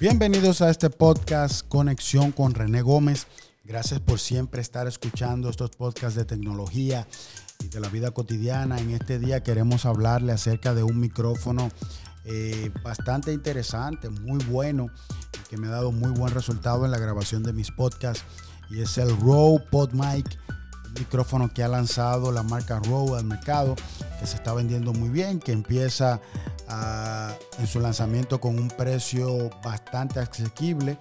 Bienvenidos a este podcast Conexión con René Gómez. Gracias por siempre estar escuchando estos podcasts de tecnología y de la vida cotidiana. En este día queremos hablarle acerca de un micrófono eh, bastante interesante, muy bueno, y que me ha dado muy buen resultado en la grabación de mis podcasts. Y es el Rode PodMic, un micrófono que ha lanzado la marca Rode al mercado, que se está vendiendo muy bien, que empieza en su lanzamiento con un precio bastante asequible,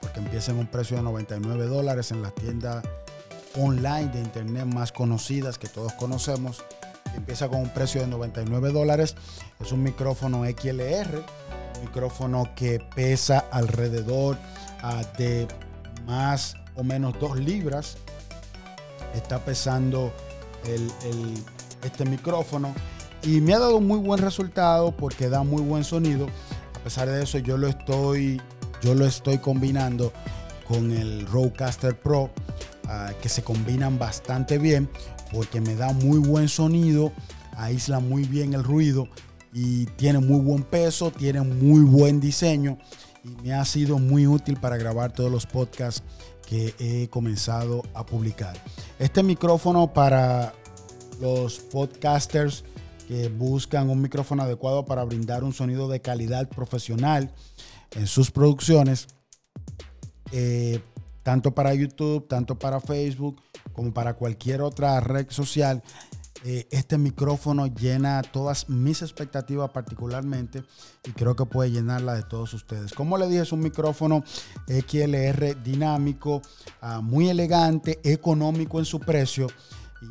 porque empieza en un precio de 99 dólares en las tiendas online de internet más conocidas que todos conocemos. Empieza con un precio de 99 dólares. Es un micrófono XLR, un micrófono que pesa alrededor ah, de más o menos 2 libras. Está pesando este micrófono y me ha dado muy buen resultado porque da muy buen sonido. A pesar de eso, yo lo estoy, yo lo estoy combinando con el Rodecaster Pro, ah, que se combinan bastante bien porque me da muy buen sonido, aísla muy bien el ruido y tiene muy buen peso, tiene muy buen diseño y me ha sido muy útil para grabar todos los podcasts que he comenzado a publicar. Este micrófono para los podcasters que buscan un micrófono adecuado para brindar un sonido de calidad profesional en sus producciones, eh, tanto para YouTube, tanto para Facebook, como para cualquier otra red social. Eh, este micrófono llena todas mis expectativas particularmente y creo que puede llenarla de todos ustedes. Como le dije, es un micrófono XLR dinámico, ah, muy elegante, económico en su precio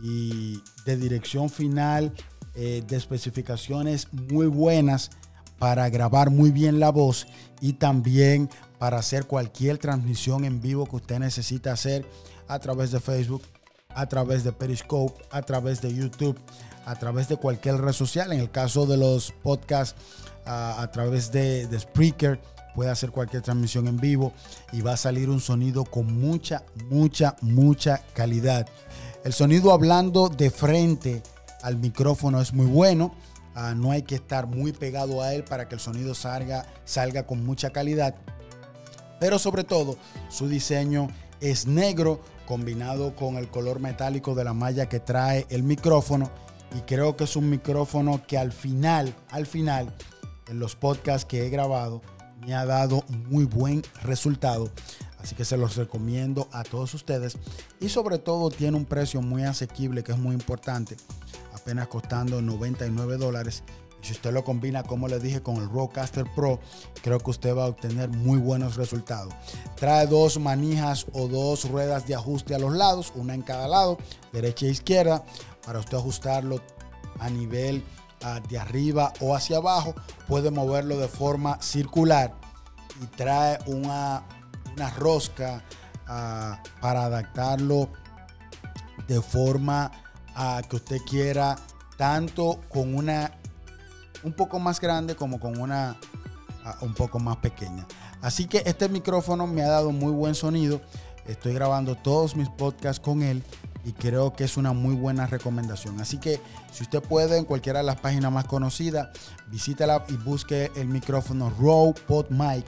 y de dirección final eh, de especificaciones muy buenas para grabar muy bien la voz y también para hacer cualquier transmisión en vivo que usted necesita hacer a través de Facebook, a través de Periscope, a través de YouTube, a través de cualquier red social. En el caso de los podcasts, a través de, de Spreaker, puede hacer cualquier transmisión en vivo y va a salir un sonido con mucha, mucha, mucha calidad. El sonido hablando de frente al micrófono es muy bueno. Ah, no hay que estar muy pegado a él para que el sonido salga, salga con mucha calidad. Pero sobre todo, su diseño es negro combinado con el color metálico de la malla que trae el micrófono. Y creo que es un micrófono que al final, al final, en los podcasts que he grabado, me ha dado muy buen resultado. Así que se los recomiendo a todos ustedes. Y sobre todo tiene un precio muy asequible que es muy importante apenas costando 99 dólares. Si usted lo combina, como les dije, con el Rodecaster Pro, creo que usted va a obtener muy buenos resultados. Trae dos manijas o dos ruedas de ajuste a los lados, una en cada lado, derecha e izquierda, para usted ajustarlo a nivel ah, de arriba o hacia abajo. Puede moverlo de forma circular y trae una, una rosca ah, para adaptarlo de forma que usted quiera, tanto con una un poco más grande como con una un poco más pequeña. Así que este micrófono me ha dado muy buen sonido. Estoy grabando todos mis podcasts con él y creo que es una muy buena recomendación. Así que si usted puede en cualquiera de las páginas más conocidas, visítela y busque el micrófono Rode Pod Mic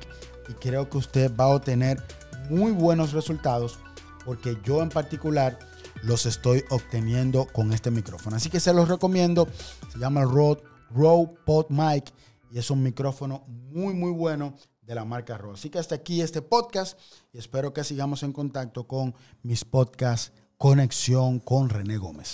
y creo que usted va a obtener muy buenos resultados porque yo en particular los estoy obteniendo con este micrófono. Así que se los recomiendo. Se llama Rode, Rode Pod Mic y es un micrófono muy, muy bueno de la marca Rode. Así que hasta aquí este podcast y espero que sigamos en contacto con mis podcasts Conexión con René Gómez.